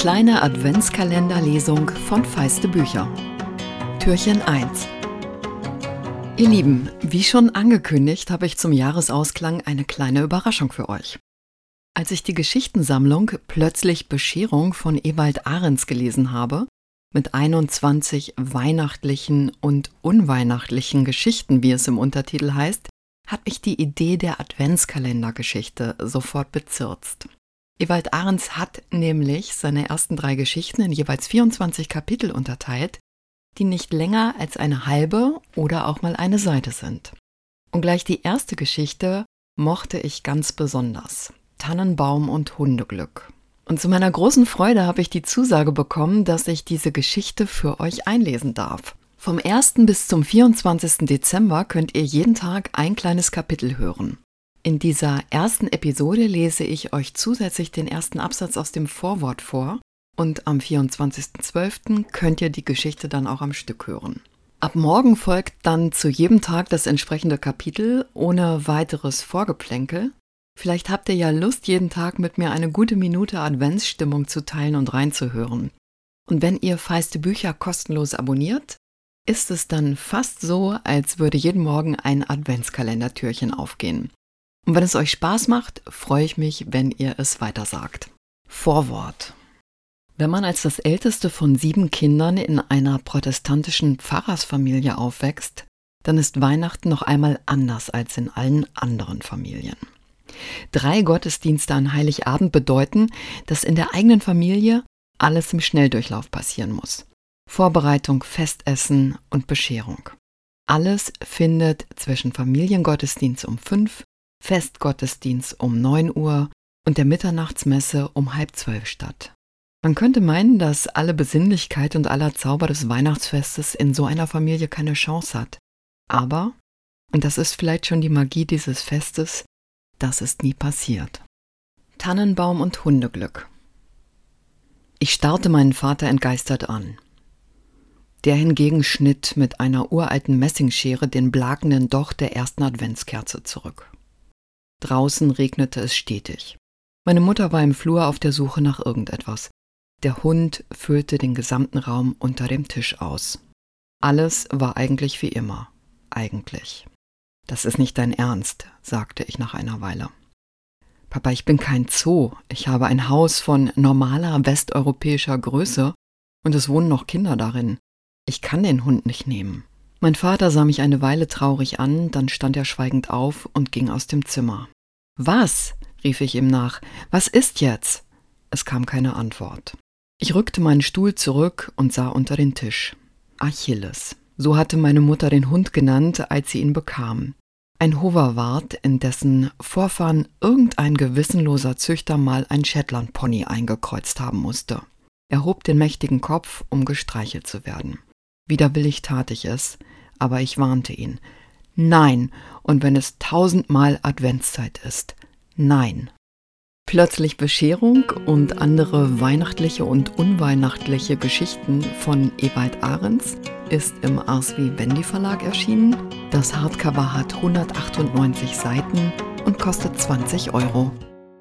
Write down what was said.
kleine Adventskalenderlesung von Feiste Bücher. Türchen 1. Ihr Lieben, wie schon angekündigt, habe ich zum Jahresausklang eine kleine Überraschung für euch. Als ich die Geschichtensammlung Plötzlich Bescherung von Ewald Ahrens gelesen habe, mit 21 weihnachtlichen und unweihnachtlichen Geschichten, wie es im Untertitel heißt, hat mich die Idee der Adventskalendergeschichte sofort bezirzt. Ewald Ahrens hat nämlich seine ersten drei Geschichten in jeweils 24 Kapitel unterteilt, die nicht länger als eine halbe oder auch mal eine Seite sind. Und gleich die erste Geschichte mochte ich ganz besonders. Tannenbaum und Hundeglück. Und zu meiner großen Freude habe ich die Zusage bekommen, dass ich diese Geschichte für euch einlesen darf. Vom 1. bis zum 24. Dezember könnt ihr jeden Tag ein kleines Kapitel hören. In dieser ersten Episode lese ich euch zusätzlich den ersten Absatz aus dem Vorwort vor und am 24.12. könnt ihr die Geschichte dann auch am Stück hören. Ab morgen folgt dann zu jedem Tag das entsprechende Kapitel ohne weiteres Vorgeplänkel. Vielleicht habt ihr ja Lust, jeden Tag mit mir eine gute Minute Adventsstimmung zu teilen und reinzuhören. Und wenn ihr feiste Bücher kostenlos abonniert, ist es dann fast so, als würde jeden Morgen ein Adventskalendertürchen aufgehen. Und wenn es euch Spaß macht, freue ich mich, wenn ihr es weitersagt. Vorwort. Wenn man als das älteste von sieben Kindern in einer protestantischen Pfarrersfamilie aufwächst, dann ist Weihnachten noch einmal anders als in allen anderen Familien. Drei Gottesdienste an Heiligabend bedeuten, dass in der eigenen Familie alles im Schnelldurchlauf passieren muss. Vorbereitung, Festessen und Bescherung. Alles findet zwischen Familiengottesdienst um fünf Festgottesdienst um 9 Uhr und der Mitternachtsmesse um halb zwölf statt. Man könnte meinen, dass alle Besinnlichkeit und aller Zauber des Weihnachtsfestes in so einer Familie keine Chance hat. Aber, und das ist vielleicht schon die Magie dieses Festes, das ist nie passiert. Tannenbaum und Hundeglück. Ich starrte meinen Vater entgeistert an. Der hingegen schnitt mit einer uralten Messingschere den blakenden Docht der ersten Adventskerze zurück. Draußen regnete es stetig. Meine Mutter war im Flur auf der Suche nach irgendetwas. Der Hund füllte den gesamten Raum unter dem Tisch aus. Alles war eigentlich wie immer. Eigentlich. Das ist nicht dein Ernst, sagte ich nach einer Weile. Papa, ich bin kein Zoo. Ich habe ein Haus von normaler westeuropäischer Größe und es wohnen noch Kinder darin. Ich kann den Hund nicht nehmen. Mein Vater sah mich eine Weile traurig an, dann stand er schweigend auf und ging aus dem Zimmer. Was? rief ich ihm nach. Was ist jetzt? Es kam keine Antwort. Ich rückte meinen Stuhl zurück und sah unter den Tisch. Achilles. So hatte meine Mutter den Hund genannt, als sie ihn bekam. Ein Hoverwart, in dessen Vorfahren irgendein gewissenloser Züchter mal ein Shetland-Pony eingekreuzt haben musste. Er hob den mächtigen Kopf, um gestreichelt zu werden. Widerwillig tat ich es, aber ich warnte ihn. Nein, und wenn es tausendmal Adventszeit ist. Nein. Plötzlich Bescherung und andere weihnachtliche und unweihnachtliche Geschichten von Ewald Ahrens ist im Ars Vivendi Verlag erschienen. Das Hardcover hat 198 Seiten und kostet 20 Euro.